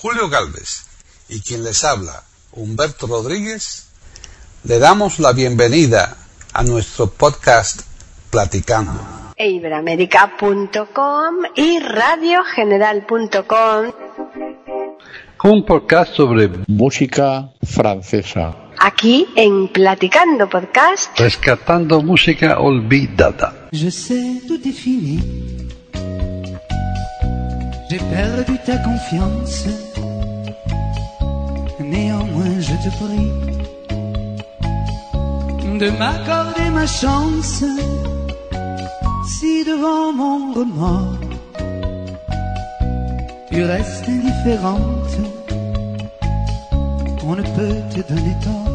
Julio Galvez y quien les habla, Humberto Rodríguez, le damos la bienvenida a nuestro podcast Platicando. Iberamérica.com y radiogeneral.com. Un podcast sobre música francesa. Aquí en Platicando Podcast. Rescatando música olvidada. Je sais tout est fini. J'ai perdu ta confiance. Néanmoins, je te prie de m'accorder ma chance. Si devant mon remords, tu restes indifférente, on ne peut te donner tort.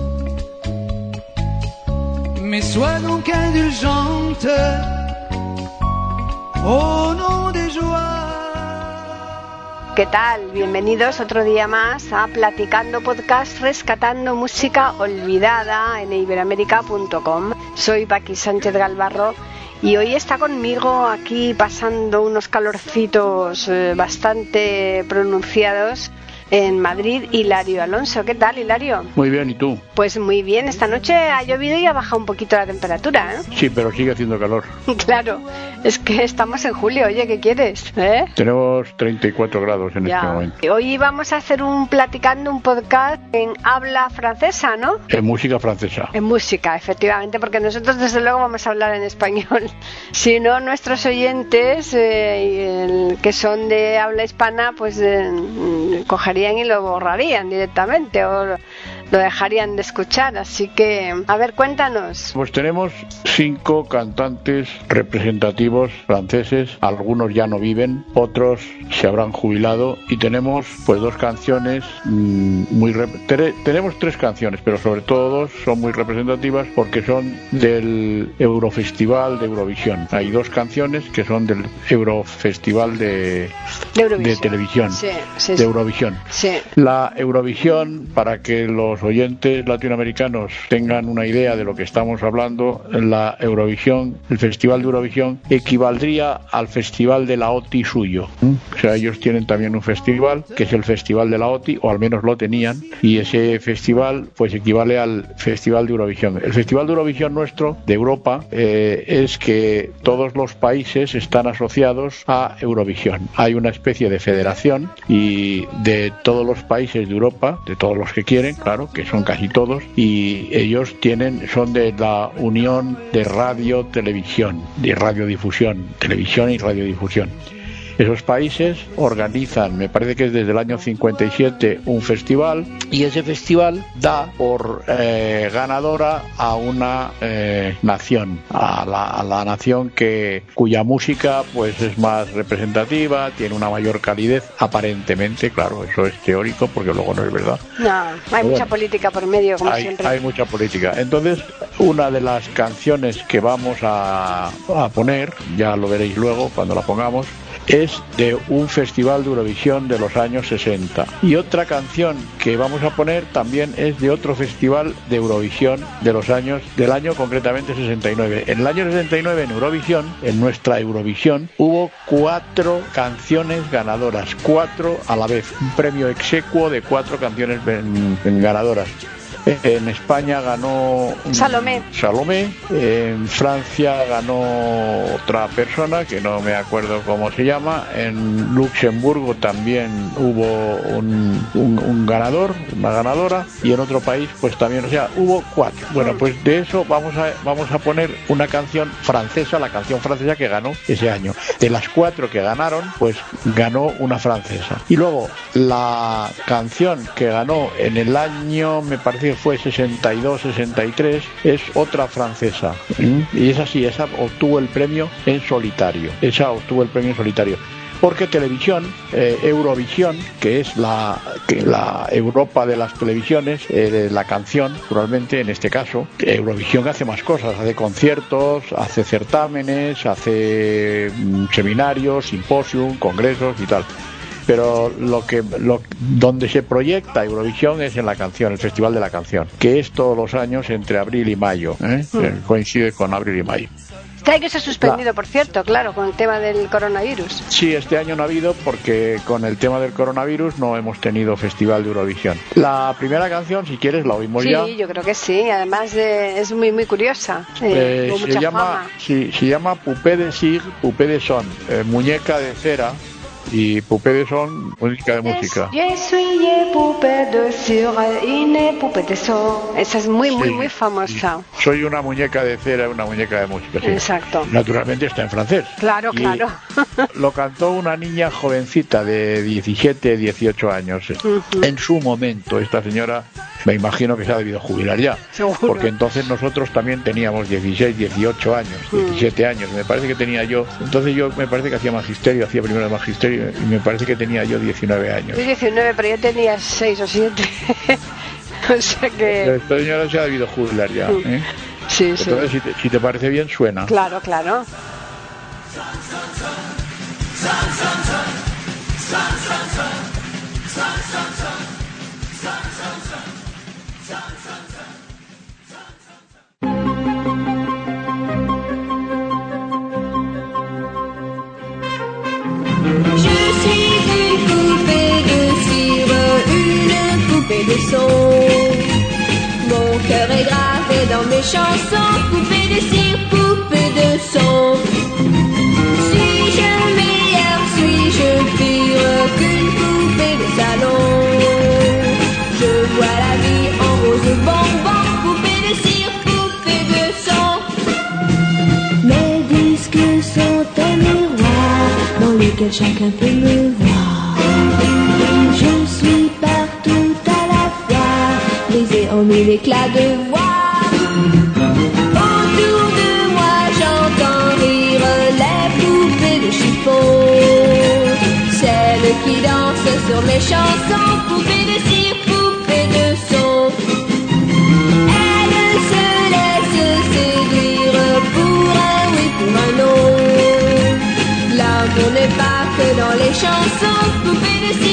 Mais sois donc indulgente au nom des joies. ¿Qué tal? Bienvenidos otro día más a Platicando Podcast Rescatando Música Olvidada en iberamérica.com. Soy Paqui Sánchez Galvarro y hoy está conmigo aquí pasando unos calorcitos eh, bastante pronunciados en Madrid, Hilario Alonso. ¿Qué tal, Hilario? Muy bien, ¿y tú? Pues muy bien, esta noche ha llovido y ha bajado un poquito la temperatura, ¿eh? Sí, pero sigue haciendo calor. Claro, es que estamos en julio, oye, ¿qué quieres? ¿Eh? Tenemos 34 grados en este momento. Hoy vamos a hacer un platicando un podcast en habla francesa, ¿no? En música francesa. En música, efectivamente, porque nosotros desde luego vamos a hablar en español. Si no, nuestros oyentes eh, que son de habla hispana, pues eh, mm, y lo borrarían directamente o lo dejarían de escuchar. Así que, a ver, cuéntanos. Pues tenemos cinco cantantes representativos franceses, algunos ya no viven, otros se habrán jubilado y tenemos pues dos canciones mm, muy tre- tenemos tres canciones, pero sobre todo dos son muy representativas porque son del Eurofestival de Eurovisión. Hay dos canciones que son del Eurofestival de, De televisión, Sí, sí, de. Eurovisión. Sí. La Eurovisión, para que los oyentes latinoamericanos tengan una idea de lo que estamos hablando, la Eurovisión, el Festival de Eurovisión, equivaldría al Festival de la OTI suyo. O sea, ellos tienen también un festival, que es el Festival de la OTI, o al menos lo tenían, y ese festival pues equivale al Festival de Eurovisión. El Festival de Eurovisión nuestro, de Europa, eh, es que todos los países están asociados a Eurovisión. Hay una especie de federación y de todos los países de Europa, de todos los que quieren, claro, que son casi todos, y ellos tienen, son de la Unión de Radio Televisión, de radiodifusión, televisión y radiodifusión. Esos países organizan, me parece que es desde el año 57, un festival y ese festival da por eh, ganadora a una eh, nación, a la, a la nación que cuya música pues es más representativa, tiene una mayor calidez, aparentemente, claro, eso es teórico porque luego no es verdad. No, hay mucha política por medio, como Hay, siempre. hay mucha política. Entonces, una de las canciones que vamos a, a poner, ya lo veréis luego cuando la pongamos, es de un festival de Eurovisión de los años 60. Y otra canción que vamos a poner también es de otro festival de Eurovisión de los años, del año concretamente 69. En el año 69 en Eurovisión, en nuestra Eurovisión, hubo cuatro canciones ganadoras, cuatro a la vez, un premio execuo de cuatro canciones ganadoras. En España ganó Salomé. Salomé. En Francia ganó otra persona que no me acuerdo cómo se llama. En Luxemburgo también hubo un, un- un ganador, una ganadora. Y en otro país, pues también, o sea, hubo cuatro. Bueno, pues de eso vamos a, vamos a poner una canción francesa, la canción francesa que ganó ese año. De las cuatro que ganaron, pues ganó una francesa. Y luego la canción que ganó en el año, me parece que fue 62-63, es otra francesa. Y es así, esa obtuvo el premio en solitario. Esa obtuvo el premio en solitario. Porque televisión, eh, Eurovisión, que es la, que la Europa de las televisiones, eh, la canción, naturalmente, en este caso, Eurovisión hace más cosas, hace conciertos, hace certámenes, hace mm, seminarios, simposium, congresos y tal. Pero lo que lo, donde se proyecta Eurovisión es en la canción, el Festival de la Canción, que es todos los años entre abril y mayo, ¿eh? Mm. coincide con abril y mayo. Este año se ha suspendido, por cierto, claro, con el tema del coronavirus. Sí, este año no ha habido porque con el tema del coronavirus no hemos tenido Festival de Eurovisión. La primera canción, si quieres, la oímos Sí, ya. yo creo que sí. Además eh, es muy muy curiosa. eh, Eh, con se mucha llama fama. sí, se llama Poupée de Sig, Poupée de Son, eh, muñeca de cera y Poupée de Son, música de música. Esa es muy muy Sí. muy famosa. Soy una muñeca de cera, una muñeca de música. sí. Exacto. Naturalmente está en francés. Claro, Y claro. Lo cantó una niña jovencita de 17, 18 años. En su momento, esta señora, me imagino que se ha debido jubilar ya. Seguro. Porque entonces nosotros también teníamos 16, 18 años, Mm. 17 años. Me parece que tenía yo. Entonces yo me parece que hacía magisterio, hacía primero de magisterio y me parece que tenía yo 19 años. Yo 19, pero yo tenía 6 o 7. o sea que. Esta señora se ha debido jubilar ya. ¿eh? Sí, sí. Entonces, si te, si te parece bien, suena. Claro, claro. Chacun peut me voir. Je suis partout à la fois, brisé en mille éclats de voix. Autour de moi, j'entends rire les poupées de chiffon. Celles qui dansent sur mes chansons, poupées que dans les chansons, poupée de cire,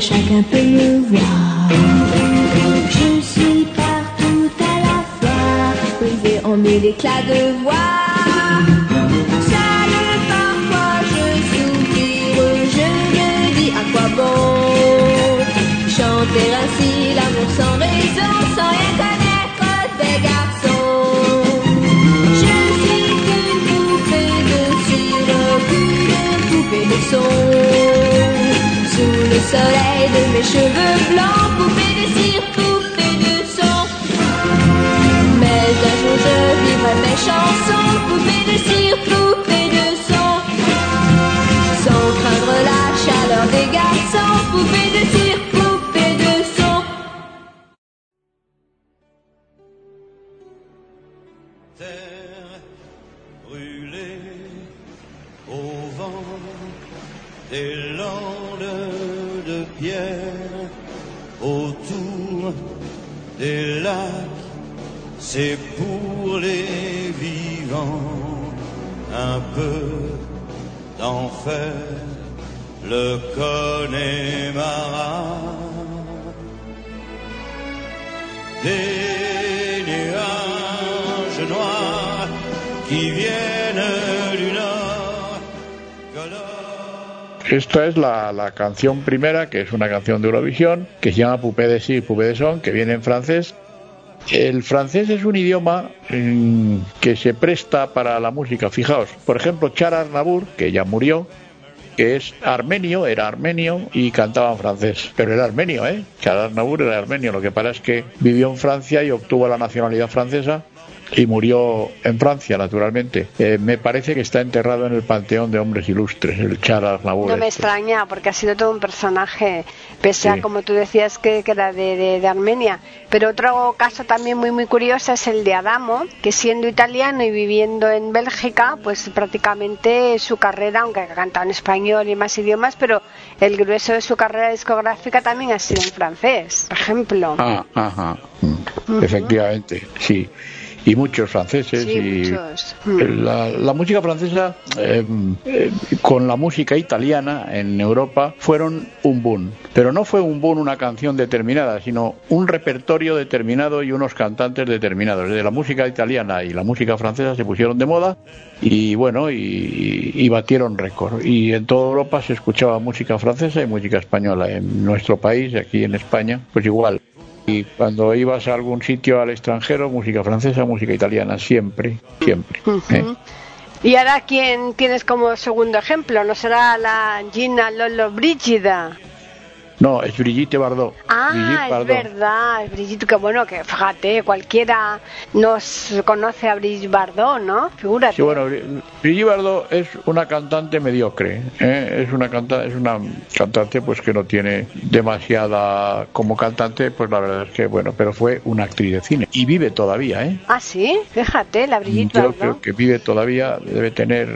chacun peut me voir. Je suis partout à la fois, brisé en mille éclats de voix. Soleil de mes cheveux blancs, poupée de cire, poupée de son. Mais un jour je vivrai mes chansons, poupée de cire, poupée de son. Sans craindre la chaleur des garçons, poupée de cire, poupée de son. terre brûlée au vent des landes autour des lacs, c'est pour les vivants un peu d'enfer, le Connemara. Esta es la, canción primera, que es una canción de Eurovisión, que se llama Poupée de Si, Poupée de Son, que viene en francés. El francés es un idioma mm, que se presta para la música. Fijaos, por ejemplo, Char Aznavour, que ya murió, que es armenio, era armenio y cantaba en francés. Pero era armenio, ¿eh? Char Aznavour era armenio. Lo que pasa es que vivió en Francia y obtuvo la nacionalidad francesa y murió en Francia, naturalmente. Eh, me parece que está enterrado en el Panteón de Hombres Ilustres, el Charles Aznavour. No me este. extraña, porque ha sido todo un personaje, pese a, como tú decías, que, que era de, de- de Armenia. Pero otro caso también muy, muy curioso es el de Adamo, que siendo italiano y viviendo en Bélgica, pues prácticamente su carrera, aunque ha cantado en español y más idiomas, pero el grueso de su carrera discográfica también ha sido en francés, por ejemplo. Ah, ajá. mm, Efectivamente, sí. Y muchos franceses. Sí, y muchos. Mm. La, la música francesa eh, eh, con la música italiana en Europa fueron un boom. Pero no fue un boom una canción determinada, sino un repertorio determinado y unos cantantes determinados. Desde la música italiana y la música francesa se pusieron de moda y bueno, y, y batieron récord. Y en toda Europa se escuchaba música francesa y música española. En nuestro país, aquí en España, pues igual. Y cuando ibas a algún sitio al extranjero, música francesa, música italiana, siempre, siempre. ¿eh? Y ahora, ¿quién tienes como segundo ejemplo? ¿No será la Gina Lolo Brígida? No, es Brigitte Bardot. Ah, Brigitte es Bardot. verdad, es Brigitte, que bueno, que fíjate, cualquiera nos conoce a Brigitte Bardot, ¿no? Figúrate. Sí, bueno, Bri- Brigitte Bardot es una cantante mediocre, ¿eh? es una canta, es una cantante pues que no tiene demasiada como cantante, pues la verdad es que bueno, pero fue una actriz de cine y vive todavía, ¿eh? Ah, sí, fíjate, la Brigitte Yo Bardot. creo que vive todavía, debe tener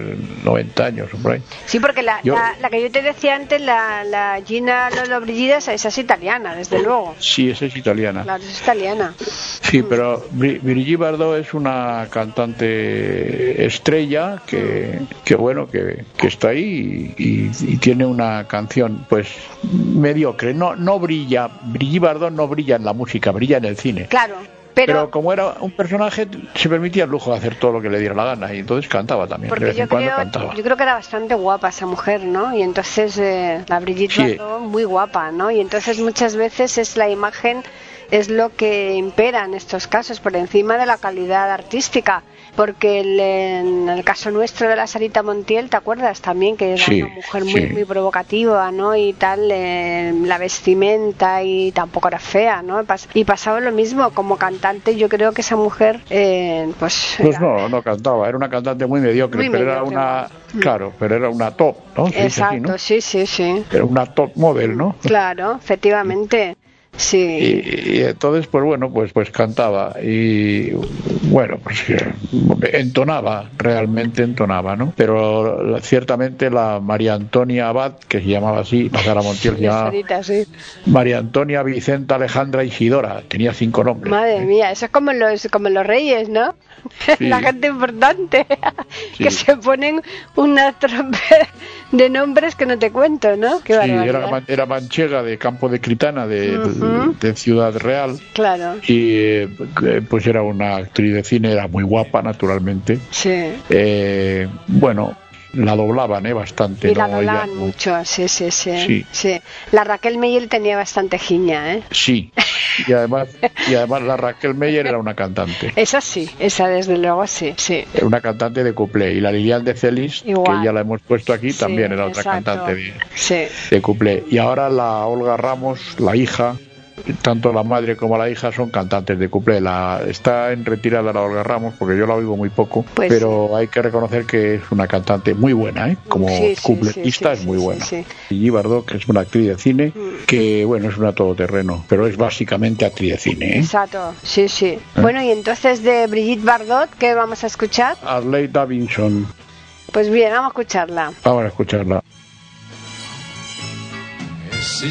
90 años por ahí. Sí, porque la, Yo- la, la que yo te decía antes, la, la Gina Lolo Esa esa es italiana, desde luego. Sí, esa es italiana. Claro, es italiana. Sí, pero Bri- Brigitte Bardot es una cantante estrella que, que bueno, que, que está ahí y, y- y tiene una canción pues mediocre. No, no brilla, Brigitte Bardot no brilla en la música, brilla en el cine. Claro, Pero, pero, como era un personaje, se permitía el lujo de hacer todo lo que le diera la gana y entonces cantaba también. de porque vez yo creo, cantaba. yo creo que era bastante guapa esa mujer, ¿no? Y entonces eh, la Brigitte Sí. Bardot muy guapa, ¿no? Y entonces muchas veces es la imagen es lo que impera en estos casos por encima de la calidad artística porque el- en el caso nuestro de la Sarita Montiel te acuerdas también que era Sí, una mujer muy, sí. muy provocativa no y tal eh, la vestimenta y tampoco era fea no y pasaba lo mismo como cantante yo creo que esa mujer eh, pues, Pues era- no, no cantaba, era una cantante muy mediocre, Muy pero era una, Mm. claro, pero era una top, ¿no? Así, exacto ¿no? sí sí sí Era una top model, ¿no? claro efectivamente sí Y, y entonces pues bueno pues pues cantaba y bueno pues eh, entonaba realmente entonaba no pero la- ciertamente la María Antonia Abad que se llamaba así la Sara Montiel se la llamaba Sarita, sí. María Antonia Vicenta Alejandra Isidora tenía cinco nombres Madre ¿eh? mía, eso es como los, como los reyes, ¿no? Sí. La gente importante que Sí. se ponen una trompa de nombres que no te cuento, ¿no? Qué Sí, era, era manchega de Campo de Critana de, De Ciudad Real Claro, y eh, pues era una actriz de cine era muy guapa naturalmente sí. Eh, bueno la doblaban eh, bastante Y la ¿no? Ella- doblaban mucho, sí, sí, sí, Sí. sí. La Raquel Meyer tenía bastante giña, ¿eh? Sí, y además, y además la Raquel Meyer era una cantante, Esa sí, esa desde luego sí, sí. era una cantante de cuplé. Y la Lilian de Celis, Igual. que ya la hemos puesto aquí, Sí, también era otra exacto. cantante de, Sí, de cuplé. Y ahora la Olga Ramos, la hija, tanto la madre como la hija son cantantes de cuplé. La, está en retirada la Olga Ramos, porque yo la oigo muy poco, Pues pero hay que reconocer que es una cantante muy buena, ¿eh? como Sí, cupletista sí, sí, es muy sí, buena. sí, Y Bardot, que es una actriz de cine, Mm. que bueno, es una todoterreno, pero es básicamente actriz de cine. ¿eh? exacto, sí, sí. Bueno, y entonces de Brigitte Bardot, ¿qué vamos a escuchar? Arley Davidson, Pues bien, vamos a escucharla. vamos a escucharla. Si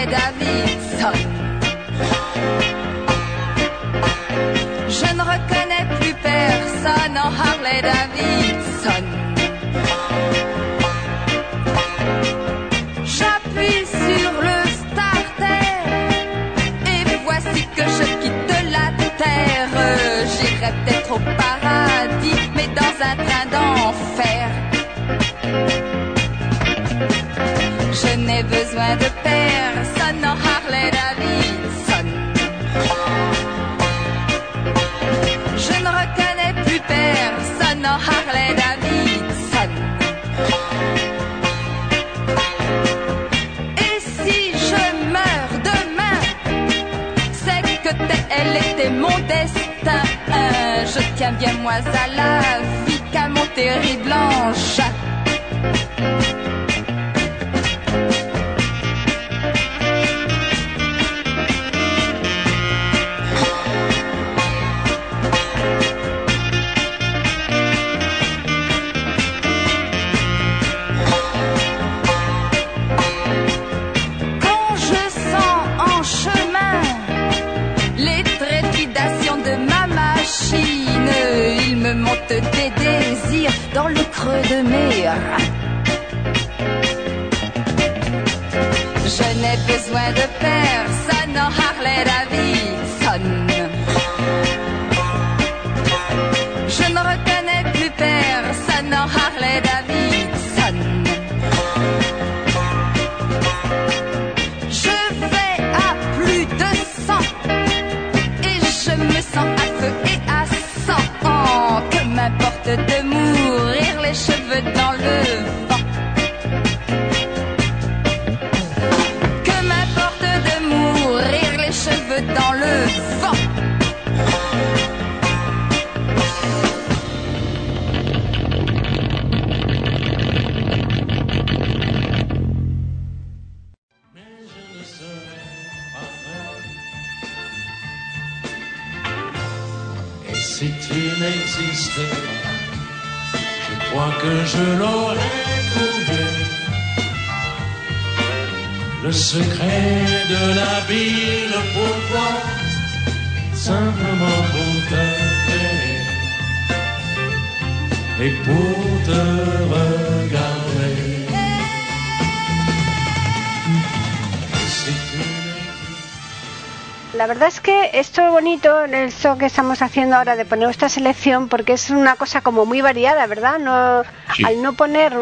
Harley Davidson. Je ne reconnais plus personne en Harley Davidson. Je tiens bien moi à la vie qu'à mon terrible esto es bonito, esto que estamos haciendo ahora de poner esta selección, porque es una cosa como muy variada, ¿verdad? No, Sí. Al no poner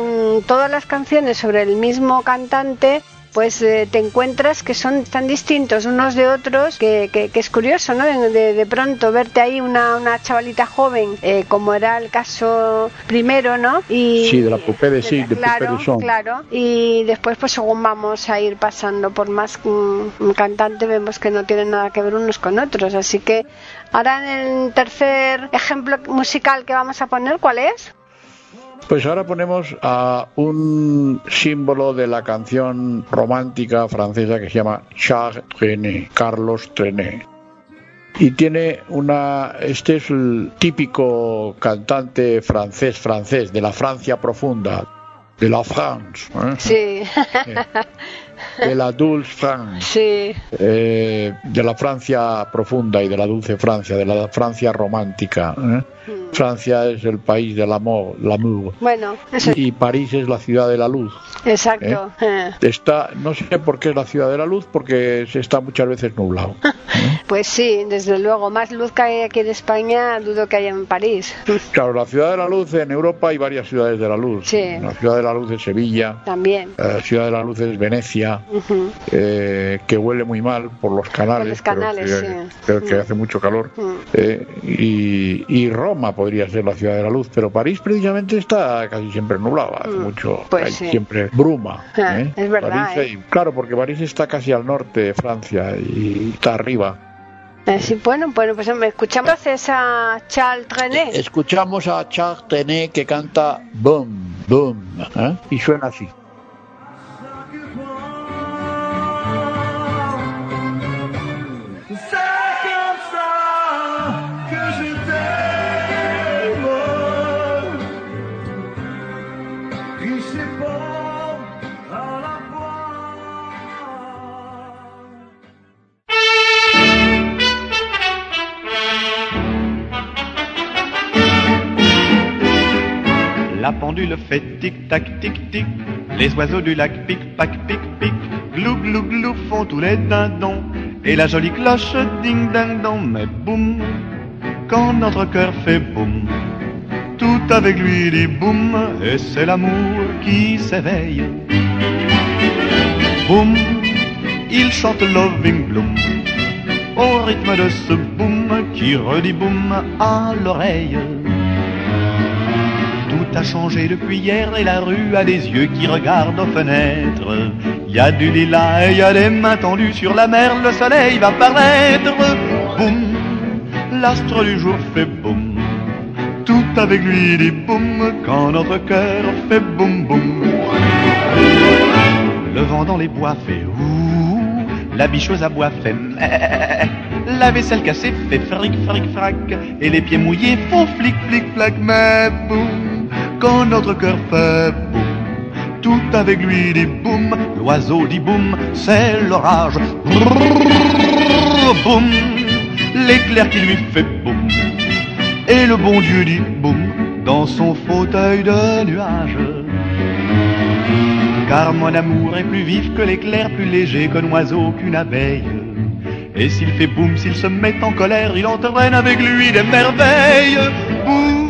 todas las canciones sobre el mismo cantante, pues eh, te encuentras que son tan distintos unos de otros que, que- que es curioso, ¿no? De, de- pronto verte ahí una, una chavalita joven, eh, como era el caso primero, ¿no? Y, Sí, de la Poupée de Sig, de claro, de Son. Claro, y después pues según vamos a ir pasando por más un cantante vemos que no tienen nada que ver unos con otros, así que ahora en el tercer ejemplo musical que vamos a poner, ¿cuál es? Pues ahora ponemos a un símbolo de la canción romántica francesa que se llama Charles Trenet, Carlos Trenet. Y tiene una. Este es el típico cantante francés, francés, de la Francia profunda, de la France, ¿eh? Sí, de la Dulce France, sí, eh, de la Francia profunda y de la dulce Francia, de la Francia romántica. ¿eh? Francia es el país del amor, l'amour. bueno, eso, Y París es la ciudad de la luz. exacto. eh. Está, no sé por qué es la ciudad de la luz, porque se está muchas veces nublado. Pues sí, desde luego, más luz que hay aquí en España, dudo que haya en París. Claro, la ciudad de la luz en Europa hay varias ciudades de la luz. Sí. La ciudad de la luz es Sevilla, También. la ciudad de la luz es Venecia, eh, que huele muy mal por los canales, los canales, pero sí. pero que Mm. hace mucho calor. Mm. Eh, y, y Roma podría ser la ciudad de la luz, pero París precisamente está casi siempre nublado, hace Mm. mucho, Pues hay sí. siempre bruma. Ah, ¿eh? es verdad, París ¿eh? claro, porque París está casi al norte de Francia y está arriba. Así, bueno, bueno, pues me escuchamos entonces a Charles Trenet. Escuchamos a Charles Tenet que canta Boom, Boom, ¿eh? y suena así. La pendule fait tic-tac, tic-tic. Les oiseaux du lac pic-pac, pic-pic. Glou, glou, glou font tous les dindons. Et la jolie cloche ding-ding-dong. Mais boum, quand notre cœur fait boum. tout avec lui dit boum, et c'est l'amour qui s'éveille. Boum, il chante Loving Bloom, au rythme de ce boum qui redit boum à l'oreille. A changé depuis hier et la rue a des yeux qui regardent aux fenêtres. Il y a du lilas et il y a des mains tendues sur la mer, le soleil va paraître. Boum, l'astre du jour fait boum. Tout avec lui dit boum quand notre cœur fait boum boum. Le vent dans les bois fait ouh, la bicheuse à bois fait meh, la vaisselle cassée fait fric fric frac, et les pieds mouillés font flic flic flac, mais boum, quand notre cœur fait boum, tout avec lui dit boum, l'oiseau dit boum, c'est l'orage, boum, l'éclair qui lui fait boum, et le bon Dieu dit boum, dans son fauteuil de nuage. Car mon amour est plus vif que l'éclair, plus léger qu'un oiseau, qu'une abeille. Et s'il fait boum, s'il se met en colère, il entraîne avec lui des merveilles. Boum,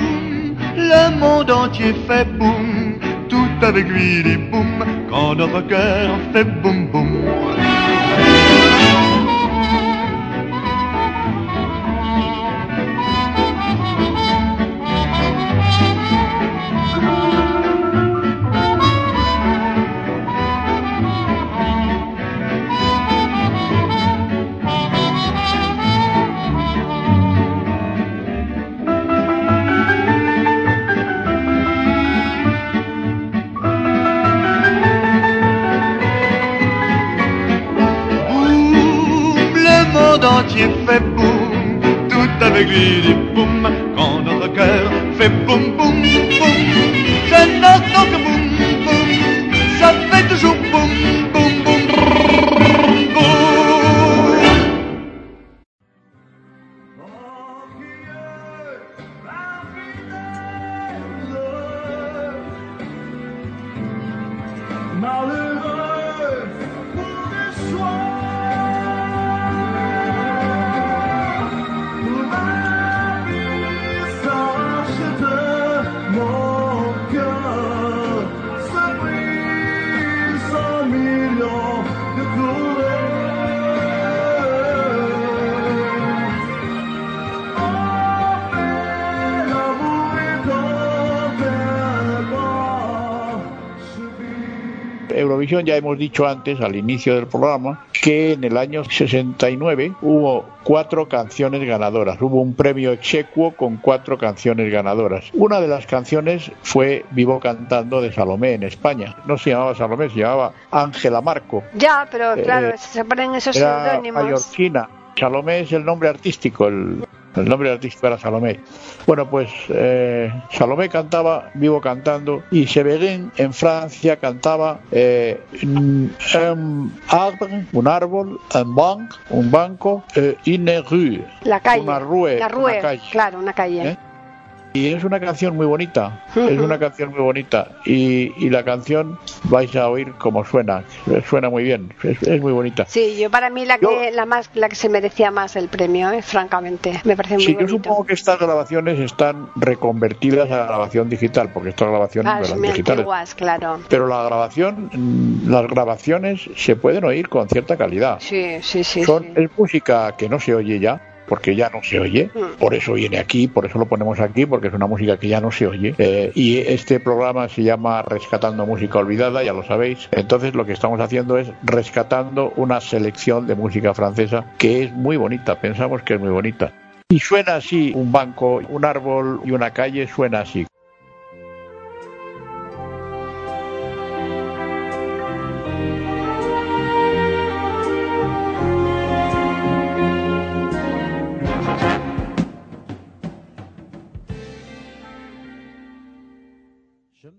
le monde entier fait boum, tout avec lui dit boum, quand notre cœur fait boum boum. Boum, fait boum, tout avec lui dit boum, quand notre cœur fait boum. Ya hemos dicho antes, al inicio del programa, que en el año 69 hubo cuatro canciones ganadoras. Hubo un premio execuo con cuatro canciones ganadoras. Una de las canciones fue Vivo cantando de Salomé en España. No se llamaba Salomé, se llamaba Ángela Marco. Ya, pero Eh, claro, se ponen esos Era seudónimos. mallorquina. Salomé es el nombre artístico, el, el nombre artístico era Salomé. Bueno, pues eh, Salomé cantaba, vivo cantando, y Severin en Francia cantaba eh, un arbre, un árbol, un banc, un banco, eh, une rue, La calle. una rue, la rue, una calle. claro, una calle. Y es una canción muy bonita, es una canción muy bonita. Y, y la canción vais a oír cómo suena, suena muy bien, es, es muy bonita. Sí, yo para mí la que Yo- la más la que se merecía más el premio, eh, francamente, me parece muy Sí, yo bonito. supongo que estas grabaciones están reconvertidas a grabación digital, porque estas grabaciones Ah, eran muy digitales. antiguas, claro. Pero la grabación, las grabaciones se pueden oír con cierta calidad. Sí, sí, sí. Son, sí. Es música que no se oye ya, porque ya no se oye. Por eso viene aquí, por eso lo ponemos aquí, porque es una música que ya no se oye. Eh, y este programa se llama Rescatando Música Olvidada, ya lo sabéis. Entonces lo que estamos haciendo es rescatando una selección de música francesa que es muy bonita, pensamos que es muy bonita. Y suena así, un banco, un árbol y una calle suena así.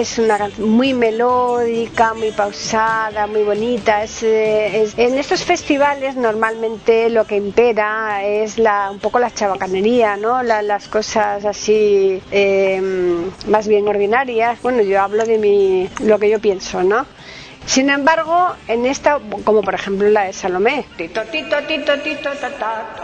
es una canción muy melódica, muy pausada, muy bonita. Es, eh, es- en estos festivales normalmente lo que impera es la, un poco la chabacanería, ¿no? La- las cosas así eh, más bien ordinarias. Bueno, yo hablo de mi, lo que yo pienso, ¿no? Sin embargo, en esta, como por ejemplo la de Salomé, tito, tito, tito, tito, ta, ta, to,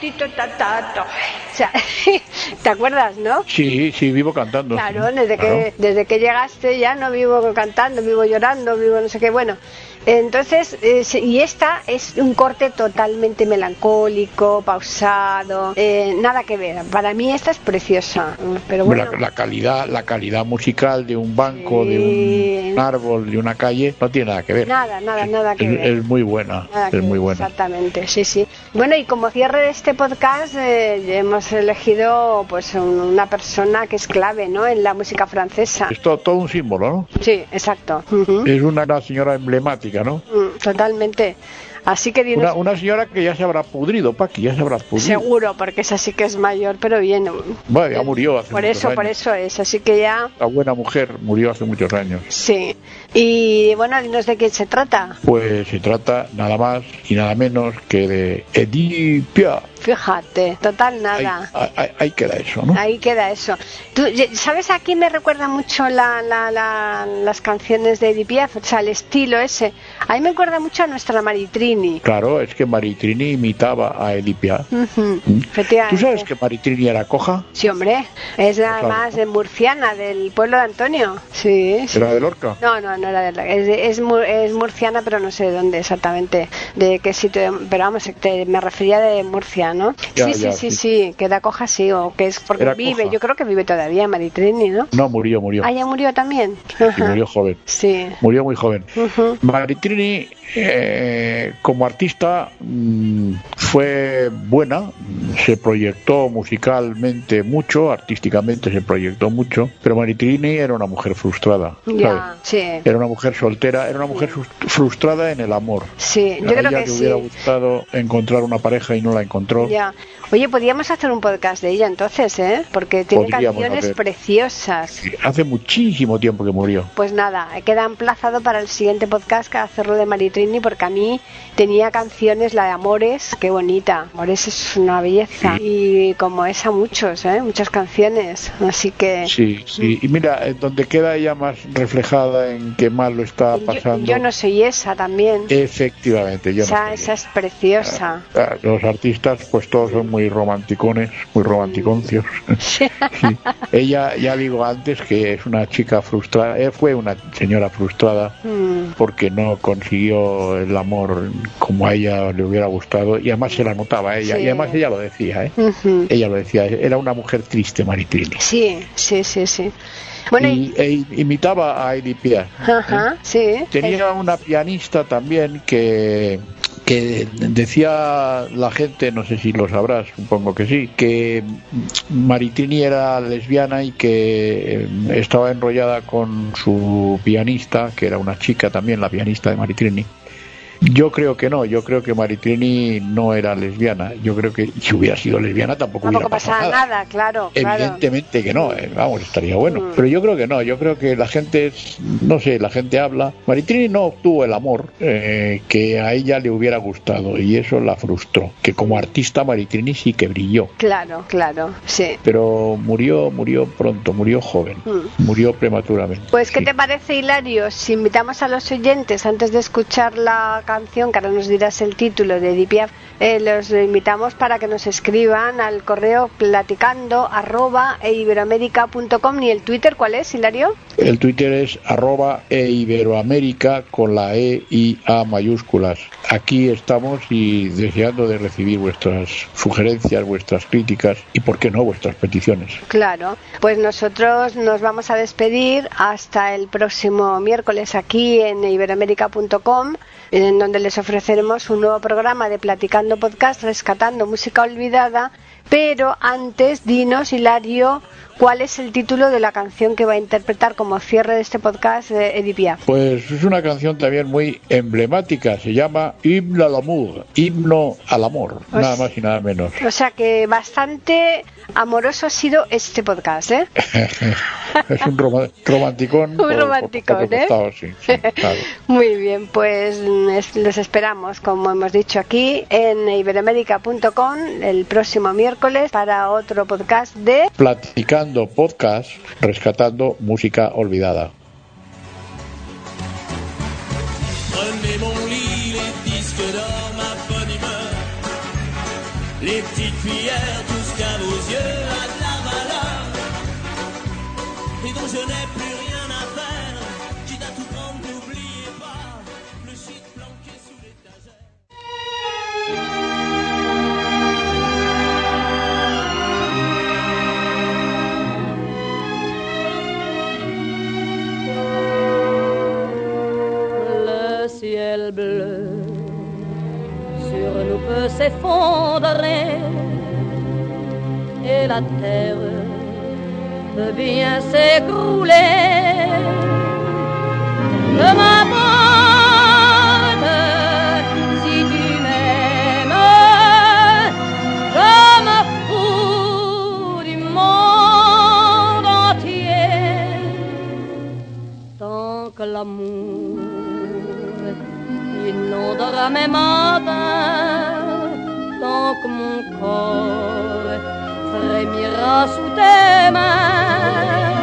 tito, ta, ta, to. O sea, ¿te acuerdas, no? Sí, sí, vivo cantando. Claro, desde claro. que desde que llegaste ya no vivo cantando, vivo llorando, vivo no sé qué. Bueno, entonces eh, sí, y esta es un corte totalmente melancólico, pausado, eh, nada que ver. Para mí esta es preciosa, pero bueno. La, la calidad, la calidad musical de un banco, de un árbol, de una calle, no tiene nada que ver. Nada, nada, nada que es, ver. es muy buena, Nada es muy ver, buena. Exactamente, sí, sí. Bueno, y como cierre de este podcast, eh, hemos elegido pues un- una persona que es clave, ¿no? En la música francesa. Es todo, todo un símbolo, ¿no? Sí, exacto. Es una, una señora emblemática, ¿no? Mm, Totalmente. Así que dinos, Una, una señora que ya se habrá pudrido, Paqui, ya se habrá pudrido. seguro, porque esa sí que es mayor, pero bien. Bueno, ya murió hace Por muchos eso, por años. eso es. Así que ya, La buena mujer murió hace muchos años. sí. Y bueno, dinos de quién se trata. Pues se trata nada más y nada menos que de Edith Piaf. Fíjate, total Ahí, nada. ahí- ahí queda eso, ¿no? Ahí queda eso. ¿Tú, ¿Sabes a quién me recuerda mucho la, la- la- las canciones de Edith Piaf? O sea, el estilo ese. A mí me recuerda mucho a nuestra Maritrini. Claro, es que Maritrini imitaba a Edith Piaf. Ujú, ¿Mm? ¿Tú sabes que Maritrini era coja? Sí, hombre. Es además de murciana, del pueblo de Antonio. Sí, sí. ¿Era de Lorca? No, no, no era de la- es, es, es murciana, pero no sé de dónde exactamente, de qué sitio, pero vamos, te- me refería de Murcia, ¿no? Ya, sí, sí, ya, sí, sí. sí, que da coja sí, o que es porque Era vive, coja. yo creo que vive todavía Maritrini, ¿no? No, murió, murió. Ah, ya murió también. Sí, murió joven. Sí. Murió muy joven. Ujú. Maritrini, eh, como artista, mm, fue buena, se proyectó musicalmente mucho, artísticamente se proyectó mucho, pero Maritrini era una mujer frustrada. Ya, sí. Era una mujer soltera, era una mujer frus- frustrada en el amor. Sí, yo a creo ella que le hubiera sí. gustado encontrar una pareja y no la encontró. Ya. Oye, podríamos hacer un podcast de ella entonces, ¿eh? Porque tiene Podríamos canciones hacer. preciosas. Hace muchísimo tiempo que murió. Pues nada, queda emplazado para el siguiente podcast que hacerlo de Maritrini porque a mí tenía canciones, la de Amores, qué bonita. Amores es una belleza y como esa muchos, ¿eh? muchas canciones. Así que Sí, sí. Y mira, eh, donde queda ella más reflejada en qué mal lo está yo, pasando. yo no soy esa también. Efectivamente, yo no esa, sé. esa es preciosa. Ah, Los artistas, pues todos son muy romanticones, muy romanticoncios. Sí. Ella, ya digo antes que es una chica frustrada, eh, fue una señora frustrada Mm, porque no consiguió el amor como a ella le hubiera gustado y además se la notaba a ella Sí. y además ella lo decía, ¿eh? Ella lo decía, era una mujer triste, Maritrini. Sí, sí, sí, sí. Bueno, y, y- e imitaba a Edith Piaf. Ajá, sí. Tenía una pianista también que que decía la gente, no sé si lo sabrás, supongo que sí, que Maritini era lesbiana y que eh, estaba enrollada con su pianista, que era una chica también, la pianista de Maritini. Yo creo que no, yo creo que Maritini no era lesbiana. Yo creo que si hubiera sido lesbiana tampoco, Tampoco hubiera pasado pasa nada. nada, claro, claro. Evidentemente que no, eh, vamos, estaría bueno. Mm. Pero yo creo que no, yo creo que la gente, es- no sé, la gente habla. Maritrini no obtuvo el amor eh, que a ella le hubiera gustado y eso la frustró. Que como artista Maritrini sí que brilló. Claro, claro, sí. Pero murió, murió pronto, murió joven, Mm. murió prematuramente. Pues, ¿qué Sí. te parece, Hilario? Si invitamos a los oyentes, antes de escuchar la canción, que ahora nos dirás el título de Edith Piaf, eh, los invitamos para que nos escriban al correo platicando arroba e y el Twitter, ¿cuál es, Hilario? El Twitter es arroba e Iberoamérica con la E y A mayúsculas. Aquí estamos y deseando de recibir vuestras sugerencias, vuestras críticas y, por qué no, vuestras peticiones. Claro, pues nosotros nos vamos a despedir hasta el próximo miércoles aquí en iberoamérica.com, en donde les ofreceremos un nuevo programa de Platicando Podcast, rescatando música olvidada. Pero antes, dinos, Hilario, cuál es el título de la canción que va a interpretar como cierre de este podcast de Edith Piaf. Pues es una canción también muy emblemática, se llama Himno al Amour, himno al amor, Pues- nada más y nada menos. O sea que bastante amoroso ha sido este podcast, ¿eh? es un roma- romanticón. Un romanticón, ¿eh? sí, sí, claro. Muy bien, pues es- los esperamos, como hemos dicho aquí, en iberoamérica.com el próximo miércoles para otro podcast de Platicando podcast, rescatando música olvidada. Les petites s'effondrer et la terre peut bien s'écrouler. Ne m'importe si tu m'aimes, je me fous du monde entier tant que l'amour inondera mes matins, que mon corps frémira sous tes mains.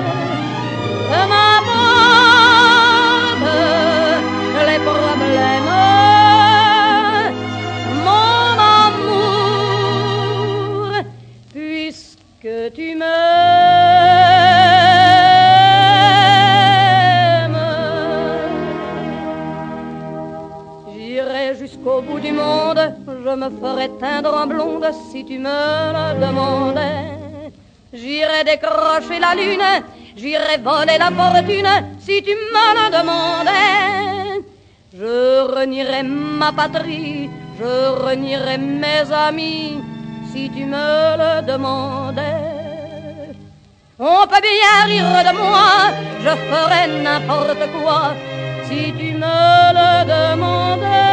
Me ferai teindre en blonde si tu me le demandais. J'irai décrocher la lune, j'irai voler la fortune si tu me le demandais. Je renierai ma patrie, je renierai mes amis si tu me le demandais. On peut bien rire de moi, je ferai n'importe quoi si tu me le demandais.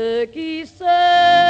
que qui.